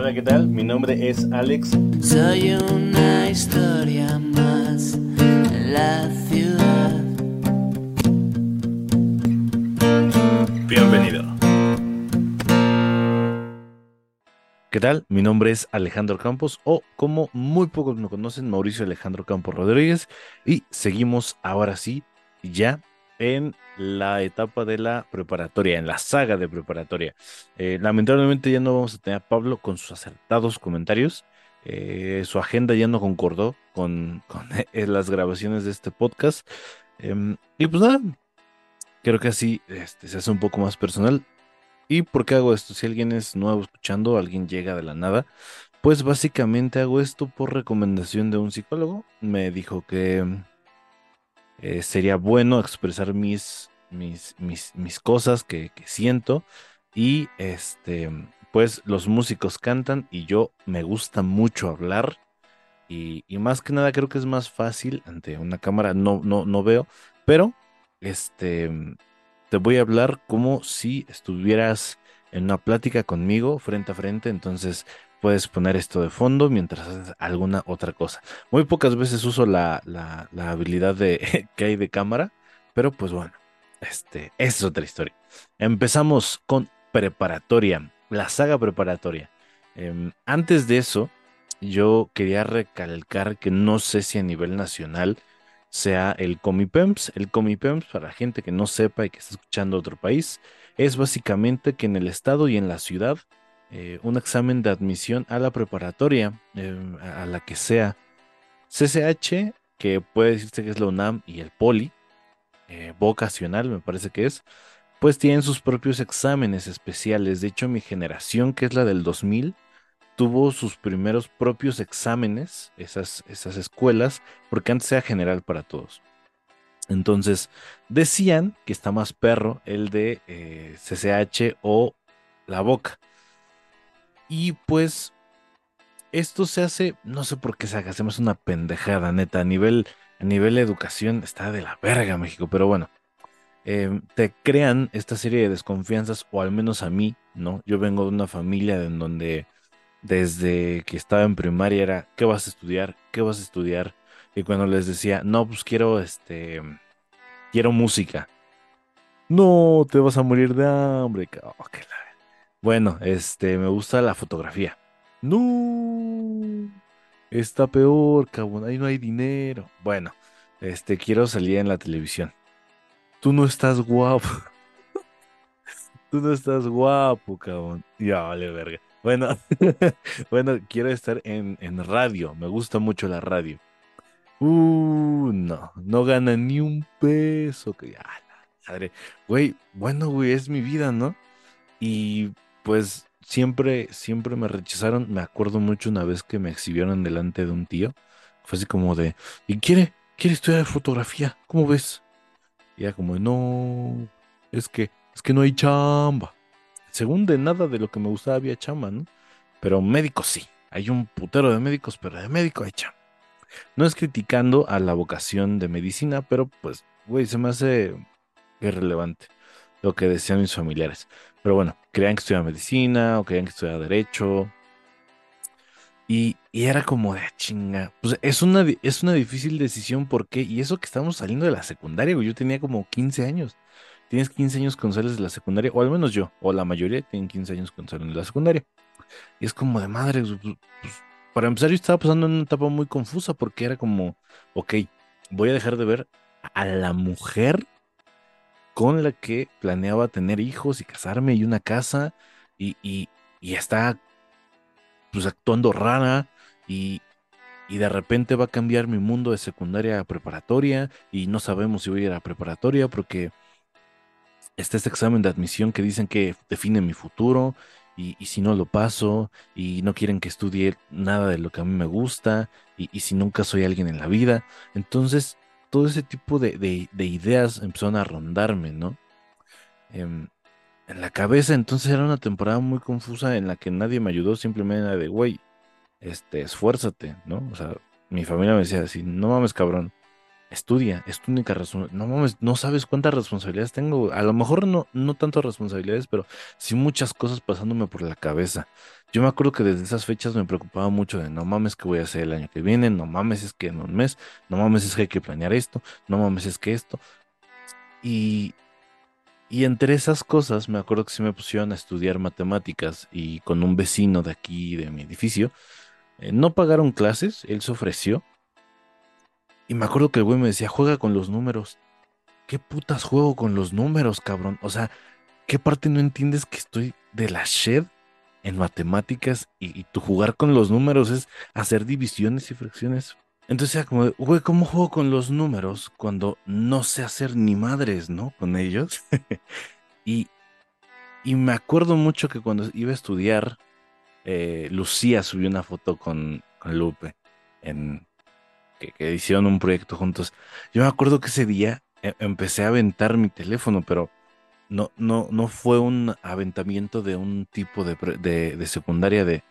Hola, ¿qué tal? Mi nombre es Alex. Soy una historia más en la ciudad. Bienvenido. ¿Qué tal? Mi nombre es Alejandro Campos o como muy pocos me conocen, Mauricio Alejandro Campos Rodríguez y seguimos ahora sí ya en la etapa de la preparatoria, en la saga de preparatoria. Eh, lamentablemente ya no vamos a tener a Pablo con sus acertados comentarios. Eh, su agenda ya no concordó con, eh, las grabaciones de este podcast. Em, y pues nada, creo que así este, se hace un poco más personal. ¿Y por qué hago esto? Si alguien es nuevo escuchando, alguien llega de la nada, pues básicamente hago esto por recomendación de un psicólogo. Me dijo que eh, sería bueno expresar mis, mis, mis, cosas que, siento y este, pues los músicos cantan y yo me gusta mucho hablar y, y, más que nada creo que es más fácil ante una cámara, no, no, no veo, pero este te voy a hablar como si estuvieras en una plática conmigo frente a frente, entonces puedes poner esto de fondo mientras haces alguna otra cosa. Muy pocas veces uso la, habilidad de, que hay de cámara, pero pues bueno, este, es otra historia. Empezamos con preparatoria, la saga preparatoria. Em, antes de eso, yo quería recalcar que no sé si a nivel nacional sea el Comipems. El Comipems, para la gente que no sepa y que está escuchando otro país, es básicamente que en el estado y en la ciudad eh, un examen de admisión a la preparatoria, eh, a la que sea CCH, que puede decirse que es la UNAM y el Poli, eh, vocacional me parece que es, pues tienen sus propios exámenes especiales. De hecho, mi generación, que es la del 2000, tuvo sus primeros propios exámenes, esas, esas escuelas, porque antes era general para todos. Entonces, decían que está más perro el de CCH eh, o la boca. Y pues, esto se hace, no sé por qué se haga, hacemos una pendejada, neta, a nivel, a nivel de educación está de la verga México, pero bueno. Em, te crean esta serie de desconfianzas, o al menos a mí, ¿no? Yo vengo de una familia en donde desde que estaba en primaria era, ¿qué vas a estudiar? ¿Qué vas a estudiar? Y cuando les decía, no, pues quiero, este, quiero música. No, te vas a morir de hambre. Oh, bueno, este, me gusta la fotografía. No, está peor, cabrón, ahí no hay dinero. Bueno, este, quiero salir en la televisión. Tú no estás guapo. Tú no estás guapo, cabrón. Ya, vale, verga. Bueno, bueno, quiero estar en, radio. Me gusta mucho la radio. Uh, no, no gana ni un peso. Que, madre. Güey, bueno, güey, es mi vida, ¿no? Y pues siempre, siempre me rechazaron. Me acuerdo mucho una vez que me exhibieron delante de un tío. Fue así como de, ¿y quiere, quiere estudiar fotografía? ¿Cómo ves? Y ya como, no, es que, es que no hay chamba según de nada de lo que me gustaba había chamba, ¿no? Pero médicos sí. Hay un putero de médicos, pero de médico hay chamba. No es criticando a la vocación de medicina, pero pues, güey, se me hace irrelevante lo que decían mis familiares. Pero bueno, creían que estudiaba medicina o creían que estudiaba derecho. Y, era como de ah, chinga. Pues es una, es una difícil decisión porque, y eso que estamos saliendo de la secundaria, güey, yo tenía como 15 años tienes 15 años con sales de la secundaria, o al menos yo, o la mayoría tienen 15 años con salen de la secundaria. Y es como de madre, pues, pues, para empezar yo estaba pasando en una etapa muy confusa porque era como, ok, voy a dejar de ver a la mujer con la que planeaba tener hijos y casarme y una casa y, y, y está pues actuando rara y, y de repente va a cambiar mi mundo de secundaria a preparatoria y no sabemos si voy a ir a preparatoria porque está este examen de admisión que dicen que define mi futuro y, si no lo paso y no quieren que estudie nada de lo que a mí me gusta y, si nunca soy alguien en la vida. Entonces, todo ese tipo de, ideas empezaron a rondarme, ¿no? Em, en la cabeza, entonces era una temporada muy confusa en la que nadie me ayudó, simplemente era de, güey, este, esfuérzate, ¿no? O sea, mi familia me decía así, no mames, cabrón, estudia, es tu única razón. No mames, no sabes cuántas responsabilidades tengo. A lo mejor no, no tantas responsabilidades, pero sí muchas cosas pasándome por la cabeza. Yo me acuerdo que desde esas fechas me preocupaba mucho de no mames qué voy a hacer el año que viene, no mames es que en un mes, no mames es que hay que planear esto, no mames es que esto. Y, y entre esas cosas me acuerdo que sí me pusieron a estudiar matemáticas y con un vecino de aquí, de mi edificio, eh, no pagaron clases, él se ofreció. Y me acuerdo que el güey me decía, juega con los números. ¿Qué putas juego con los números, cabrón? O sea, ¿qué parte no entiendes que estoy de la shed en matemáticas y, y tu jugar con los números es hacer divisiones y fracciones? Entonces era como, güey, ¿cómo juego con los números cuando no sé hacer ni madres, ¿no? Con ellos. y, y me acuerdo mucho que cuando iba a estudiar, eh, Lucía subió una foto con, con Lupe en, que, hicieron un proyecto juntos. Yo me acuerdo que ese día eh, empecé a aventar mi teléfono, pero no, no, no fue un aventamiento de un tipo de, de secundaria de,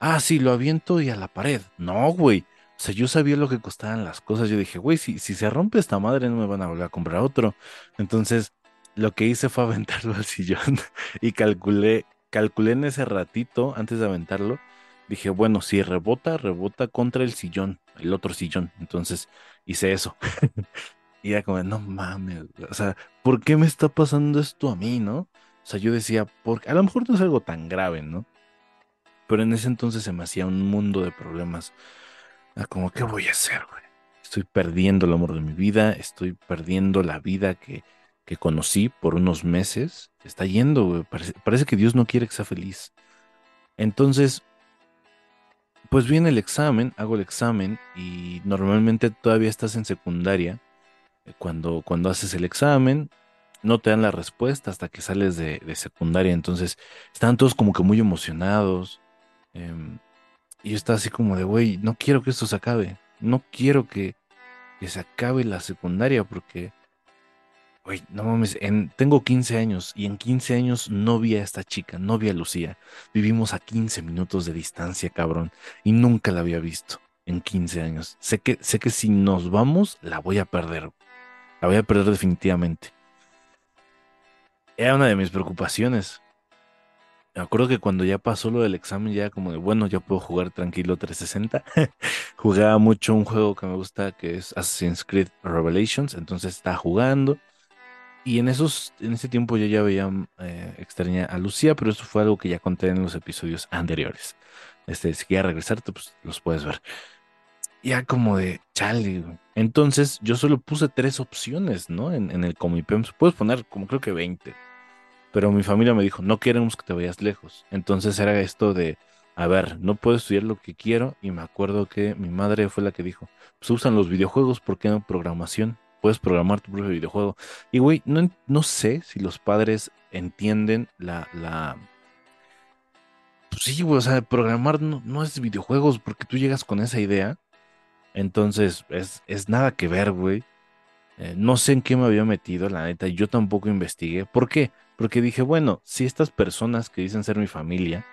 ah, sí, lo aviento y a la pared. No, güey. O sea, yo sabía lo que costaban las cosas. Yo dije, güey, si, si se rompe esta madre, no me van a volver a comprar otro. Entonces, lo que hice fue aventarlo al sillón y calculé, calculé en ese ratito, antes de aventarlo, dije, bueno, si rebota, rebota contra el sillón, el otro sillón. Entonces, hice eso. Y era como, no mames, o sea, ¿por qué me está pasando esto a mí, no? O sea, yo decía, porque a lo mejor no es algo tan grave, ¿no? Pero en ese entonces se me hacía un mundo de problemas. Ah, como, ¿qué voy a hacer, güey? Estoy perdiendo el amor de mi vida, estoy perdiendo la vida que, que conocí por unos meses. Se está yendo, güey. Parece, parece que Dios no quiere que sea feliz. Entonces, pues viene el examen, hago el examen y normalmente todavía estás en secundaria eh, Cuando, cuando haces el examen, no te dan la respuesta hasta que sales de, secundaria. Entonces, estaban todos como que muy emocionados. em, y yo estaba así como de, güey, no quiero que esto se acabe. No quiero que, que se acabe la secundaria porque, no mames, en, tengo 15 años y en 15 años no vi a esta chica, no vi a Lucía. Vivimos a 15 minutos de distancia, cabrón, y nunca la había visto en 15 años. Sé que, sé que si nos vamos, la voy a perder. La voy a perder definitivamente. Era una de mis preocupaciones. Me acuerdo que cuando ya pasó lo del examen, ya como de, bueno, ya puedo jugar tranquilo 360. Jugaba mucho un juego que me gusta, que es Assassin's Creed Revelations. Entonces estaba jugando. Y en esos, en ese tiempo yo ya veía eh, extraña a Lucía, pero eso fue algo que ya conté en los episodios anteriores. Este, si quieres regresarte, pues los puedes ver. Ya como de, chale. Entonces yo solo puse tres opciones, ¿no? En, en el Comipems. Puedes poner como creo que 20. Pero mi familia me dijo, no queremos que te vayas lejos. Entonces era esto de, a ver, no puedo estudiar lo que quiero. Y me acuerdo que mi madre fue la que dijo, pues usan los videojuegos, ¿por qué no programación? Puedes programar tu propio videojuego. Y güey, no, no sé si los padres entienden la, la... Pues sí, güey, o sea, programar no, no es videojuegos porque tú llegas con esa idea. Entonces, es, es nada que ver, güey. Eh, no sé en qué me había metido, la neta, yo tampoco investigué. ¿Por qué? Porque dije, bueno, si estas personas que dicen ser mi familia,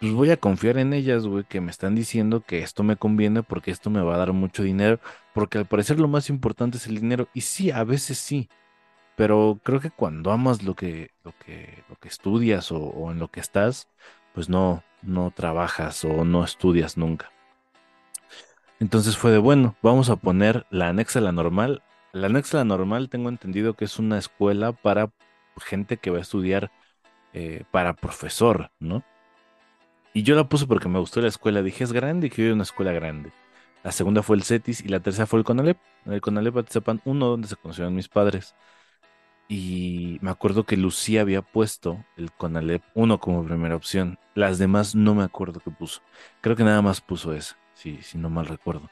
pues voy a confiar en ellas, güey, que me están diciendo que esto me conviene porque esto me va a dar mucho dinero, porque al parecer lo más importante es el dinero. Y sí, a veces sí, pero creo que cuando amas lo que, lo que, lo que estudias o, en lo que estás, pues no, no trabajas o no estudias nunca. Entonces fue de, bueno, vamos a poner la anexa a la normal. La anexa a la normal tengo entendido que es una escuela para gente que va a estudiar eh, para profesor, ¿no? Y yo la puse porque me gustó la escuela. Dije, es grande y quiero ir a una escuela grande. La segunda fue el CETIS y la tercera fue el CONALEP. El CONALEP Atizapán uno donde se conocieron mis padres. Y me acuerdo que Lucía había puesto el CONALEP uno como primera opción. Las demás no me acuerdo qué puso. Creo que nada más puso esa, si, si no mal recuerdo.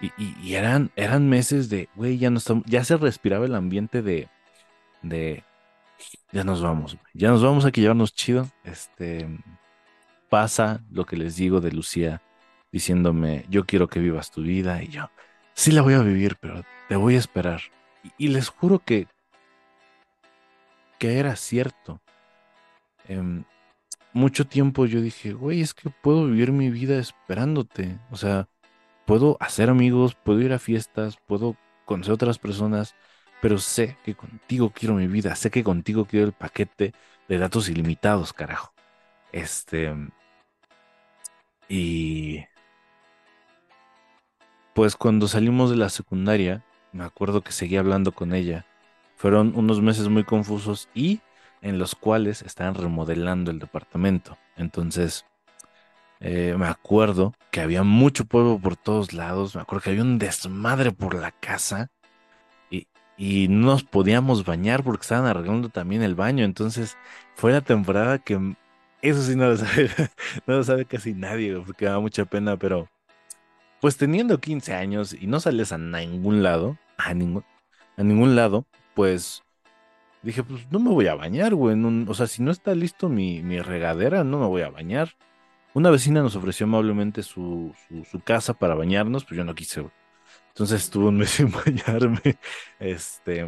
Y, y- y eran, eran meses de, güey, ya no ya se respiraba el ambiente de, de, ya nos vamos, ya nos vamos, hay que llevarnos chido. Este, pasa lo que les digo de Lucía diciéndome, yo quiero que vivas tu vida y yo, sí la voy a vivir, pero te voy a esperar. Y, les juro que, que era cierto. Em, mucho tiempo yo dije, güey, es que puedo vivir mi vida esperándote. O sea, puedo hacer amigos, puedo ir a fiestas, puedo conocer otras personas, pero sé que contigo quiero mi vida, sé que contigo quiero el paquete de datos ilimitados, carajo. Este. Y. Pues cuando salimos de la secundaria, me acuerdo que seguí hablando con ella. Fueron unos meses muy confusos y en los cuales estaban remodelando el departamento. Entonces, eh, me acuerdo que había mucho polvo por todos lados. Me acuerdo que había un desmadre por la casa y, y no nos podíamos bañar porque estaban arreglando también el baño. Entonces, fue la temporada que eso sí no lo sabe, no lo sabe casi nadie, porque da mucha pena, pero pues teniendo 15 años y no sales a ningún lado, a ningún, a ningún lado, pues dije, pues no me voy a bañar, güey. o sea, si no está listo mi, mi, regadera, no me voy a bañar. Una vecina nos ofreció amablemente su, su, casa para bañarnos, pero yo no quise, Entonces estuvo un mes sin bañarme. Este.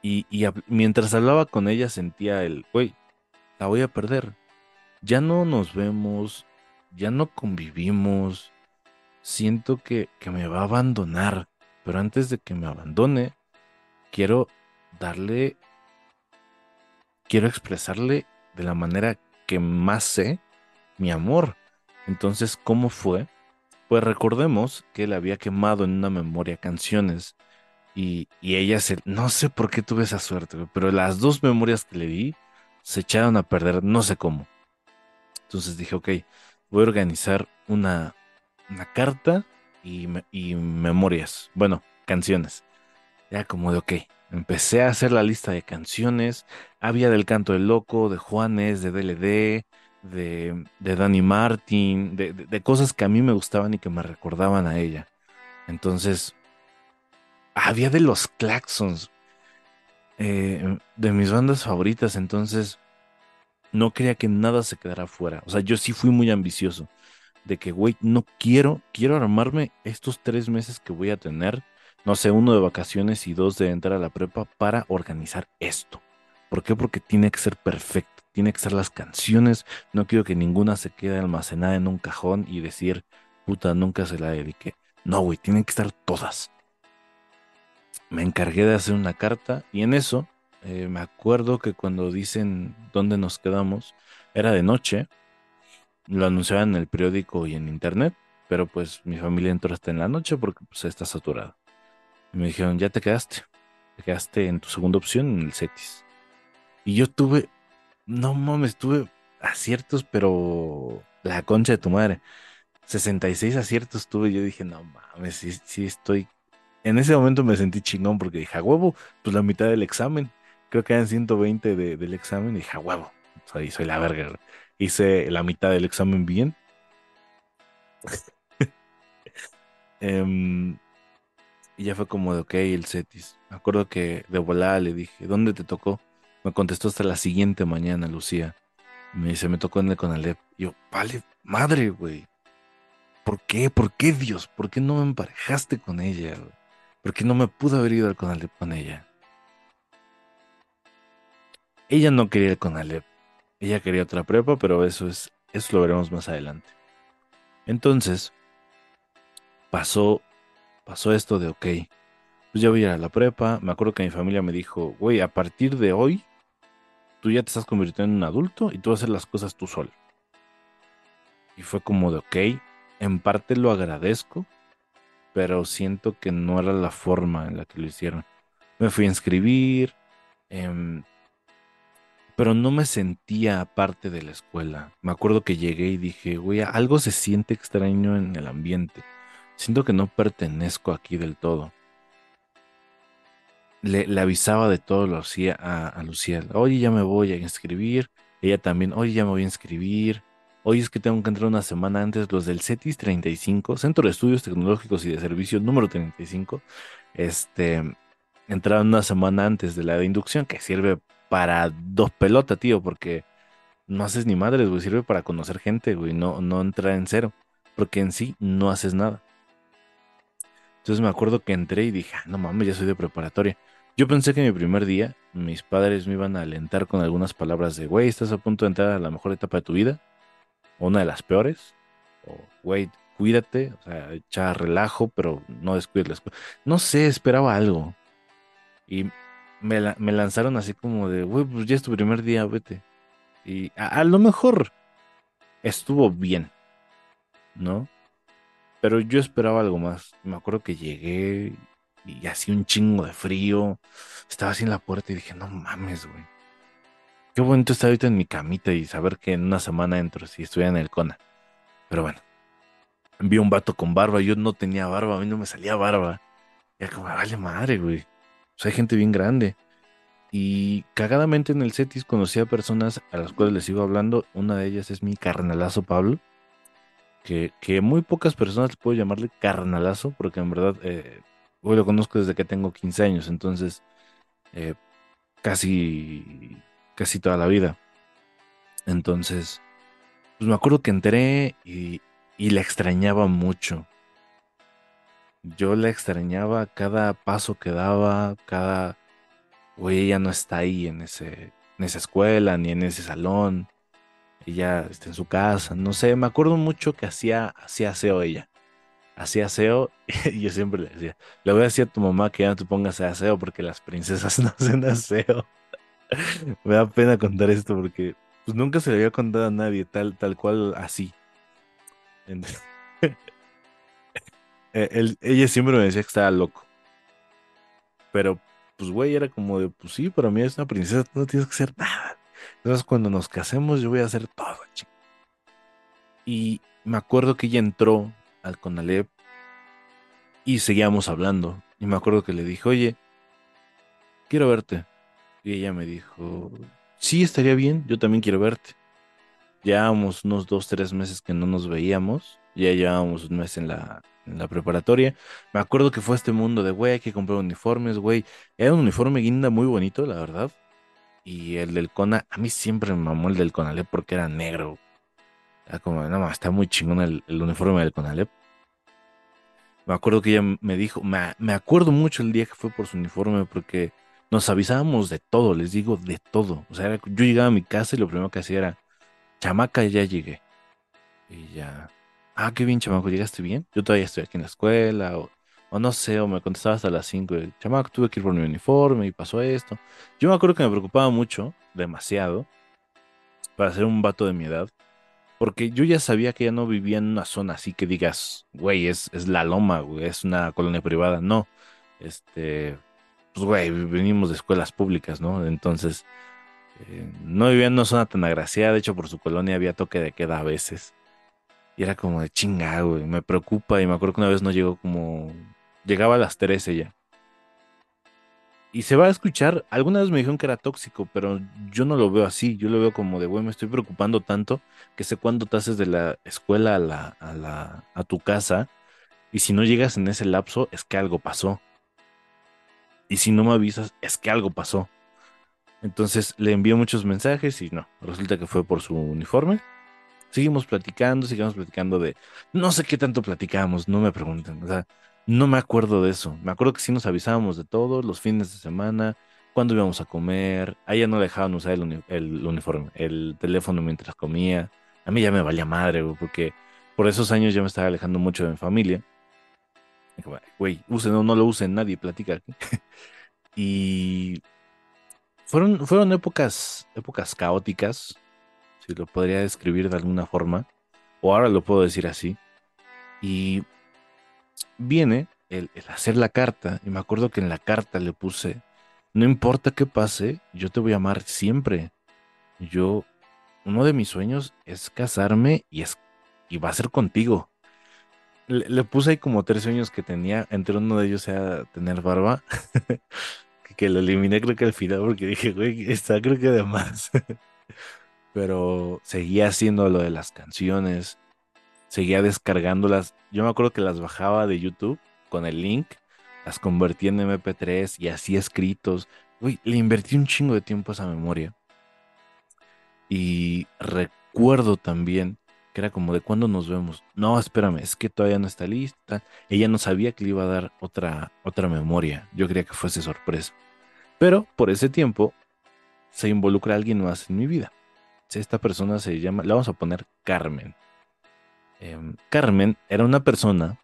Y, y mientras hablaba con ella sentía el, güey, la voy a perder. Ya no nos vemos, ya no convivimos. Siento que, que me va a abandonar, pero antes de que me abandone, quiero darle, quiero expresarle de la manera que más sé mi amor. Entonces, ¿cómo fue? Pues recordemos que le había quemado en una memoria canciones y, y ella se, no sé por qué tuve esa suerte, pero las dos memorias que le di se echaron a perder, no sé cómo. Entonces dije, ok, voy a organizar una, una carta y, y memorias, bueno, canciones. Ya como de, ok, empecé a hacer la lista de canciones. Había del Canto del Loco, de Juanes, de DLD, de, de Danny Martin, de, de, cosas que a mí me gustaban y que me recordaban a ella. Entonces, había de los Claxons. Eh, de mis bandas favoritas, entonces no quería que nada se quedara fuera. O sea, yo sí fui muy ambicioso de que, güey, no quiero, quiero armarme estos tres meses que voy a tener, no sé, uno de vacaciones y dos de entrar a la prepa para organizar esto. ¿Por qué? Porque tiene que ser perfecto, tiene que ser las canciones, no quiero que ninguna se quede almacenada en un cajón y decir, puta, nunca se la dediqué. No, güey, tienen que estar todas me encargué de hacer una carta y en eso eh, me acuerdo que cuando dicen dónde nos quedamos, era de noche, lo anunciaban en el periódico y en internet, pero pues mi familia entró hasta en la noche porque pues está saturado. Y me dijeron, ya te quedaste, te quedaste en tu segunda opción en el CETIS. Y yo tuve, no mames, tuve aciertos, pero la concha de tu madre. 66 aciertos tuve, yo dije, no mames, sí, sí estoy en ese momento me sentí chingón porque dije, a huevo, pues la mitad del examen. Creo que eran 120 del examen y dije, a huevo, soy, soy la verga. Hice la mitad del examen bien. Em, y ya fue como de, ok, el CETIS. Me acuerdo que de volada le dije, ¿dónde te tocó? Me contestó hasta la siguiente mañana, Lucía. me dice, me tocó en el Conalep. Y yo, vale, madre, güey. ¿Por qué? ¿Por qué, Dios? ¿Por qué no me emparejaste con ella? Porque no me pudo haber ido al Conalep con ella. Ella no quería el Conalep, ella quería otra prepa, pero eso es, eso lo veremos más adelante. Entonces, pasó, pasó esto de, ok, pues ya voy a ir a la prepa. Me acuerdo que mi familia me dijo, güey, a partir de hoy, tú ya te estás convirtiendo en un adulto y tú vas a hacer las cosas tú solo. Y fue como de, ok, en parte lo agradezco, pero siento que no era la forma en la que lo hicieron. Me fui a inscribir, em, pero no me sentía parte de la escuela. Me acuerdo que llegué y dije, güey, algo se siente extraño en el ambiente. Siento que no pertenezco aquí del todo. Le, avisaba de todo lo hacía a, a Lucía. Oye, ya me voy a inscribir. Ella también, oye, ya me voy a inscribir. Hoy es que tengo que entrar una semana antes los del CETIS 35, Centro de Estudios Tecnológicos y de Servicio número 35. Este, entraron una semana antes de la de inducción, que sirve para dos pelotas, tío, porque no haces ni madres, güey, sirve para conocer gente, güey, no, no entrar en cero, porque en sí no haces nada. Entonces me acuerdo que entré y dije, ah, no mames, ya soy de preparatoria. Yo pensé que mi primer día mis padres me iban a alentar con algunas palabras de, güey, estás a punto de entrar a la mejor etapa de tu vida una de las peores, o güey, cuídate, o sea, echa relajo, pero no descuides. No sé, esperaba algo. Y me, me lanzaron así como de, güey, pues ya es tu primer día, vete. Y a, a lo mejor estuvo bien, ¿no? Pero yo esperaba algo más. Me acuerdo que llegué y hacía un chingo de frío. Estaba así en la puerta y dije, no mames, güey. Qué bonito estar ahorita en mi camita y saber que en una semana entro si estuviera en el CONA. Pero bueno, vi un vato con barba. Yo no tenía barba, a mí no me salía barba. Y era como, vale madre, güey. O sea, hay gente bien grande. Y cagadamente en el CETIS conocí a personas a las cuales les sigo hablando. Una de ellas es mi carnalazo Pablo. Que, que muy pocas personas les puedo llamarle carnalazo, porque en verdad eh, hoy lo conozco desde que tengo 15 años, entonces eh, casi, casi toda la vida. Entonces, pues me acuerdo que entré y, y la extrañaba mucho. Yo la extrañaba cada paso que daba, cada, güey, ella no está ahí en ese, en esa escuela ni en ese salón. Ella está en su casa, no sé, me acuerdo mucho que hacía, hacía aseo ella. Hacía aseo y yo siempre le decía, le voy a decir a tu mamá que ya no te pongas a aseo porque las princesas no hacen aseo. Me da pena contar esto porque pues nunca se le había contado a nadie tal, tal cual así. Eh, ella siempre me decía que estaba loco. Pero, pues, güey, era como de, pues sí, para mí es una princesa, no tienes que hacer nada. Entonces, cuando nos casemos, yo voy a hacer todo. Y me acuerdo que ella entró al Conalep y seguíamos hablando. Y me acuerdo que le dije, oye, quiero verte. Y ella me dijo, sí, estaría bien, yo también quiero verte. Llevábamos unos dos, tres meses que no nos veíamos. Ya llevábamos un mes en la, en la preparatoria. Me acuerdo que fue este mundo de, güey, hay que comprar uniformes, güey. Era un uniforme guinda muy bonito, la verdad. Y el del Cona, a mí siempre me mamó el del Conalep porque era negro. Era como, no, ma, está muy chingón el, el uniforme del Conalep. Me acuerdo que ella me dijo, me, me acuerdo mucho el día que fue por su uniforme porque nos avisábamos de todo, les digo, de todo. O sea, yo llegaba a mi casa y lo primero que hacía era, chamaca, ya llegué. Y ya, ah, qué bien, chamaco, ¿llegaste bien? Yo todavía estoy aquí en la escuela, o, no sé, o me contestaba hasta las 5, y, chamaco, tuve que ir por mi uniforme y pasó esto. Yo me acuerdo que me preocupaba mucho, demasiado, para ser un vato de mi edad, porque yo ya sabía que ya no vivía en una zona así que digas, güey, es, es la loma, güey, es una colonia privada. No, este, pues, güey, venimos de escuelas públicas, ¿no? Entonces, eh, no en una zona tan agraciada, de hecho, por su colonia había toque de queda a veces. Y era como de chinga, güey, me preocupa. Y me acuerdo que una vez no llegó como, llegaba a las 13 ya. Y se va a escuchar, alguna vez me dijeron que era tóxico, pero yo no lo veo así, yo lo veo como de, güey, me estoy preocupando tanto que sé cuándo te haces de la escuela a la, a la, a tu casa, y si no llegas en ese lapso, es que algo pasó. Y si no me avisas, es que algo pasó. Entonces le envié muchos mensajes y no, resulta que fue por su uniforme. Seguimos platicando, seguimos platicando de, no sé qué tanto platicamos, no me pregunten, o sea, no me acuerdo de eso. Me acuerdo que sí nos avisábamos de todo, los fines de semana, cuándo íbamos a comer. A ella no dejaban usar el, uni- el uniforme, el teléfono mientras comía. A mí ya me valía madre, porque por esos años ya me estaba alejando mucho de mi familia. Güey, usen o no lo usen, nadie platica. Y fueron, fueron épocas, épocas caóticas, si lo podría describir de alguna forma, o ahora lo puedo decir así. Y viene el, el hacer la carta, y me acuerdo que en la carta le puse, no importa qué pase, yo te voy a amar siempre. Yo, uno de mis sueños es casarme y, es, y va a ser contigo. Le, puse ahí como tres sueños que tenía, entre uno de ellos era tener barba, que, que lo eliminé creo que al final porque dije, güey, está creo que de más. Pero seguía haciendo lo de las canciones, seguía descargándolas. Yo me acuerdo que las bajaba de YouTube con el link, las convertía en MP3 y así escritos. Uy, le invertí un chingo de tiempo a esa memoria. Y recuerdo también que era como de cuándo nos vemos. No, espérame, es que todavía no está lista. Ella no sabía que le iba a dar otra, otra memoria. Yo quería que fuese sorpresa. Pero por ese tiempo se involucra alguien más en mi vida. Esta persona se llama, le vamos a poner Carmen. Em, Carmen era una persona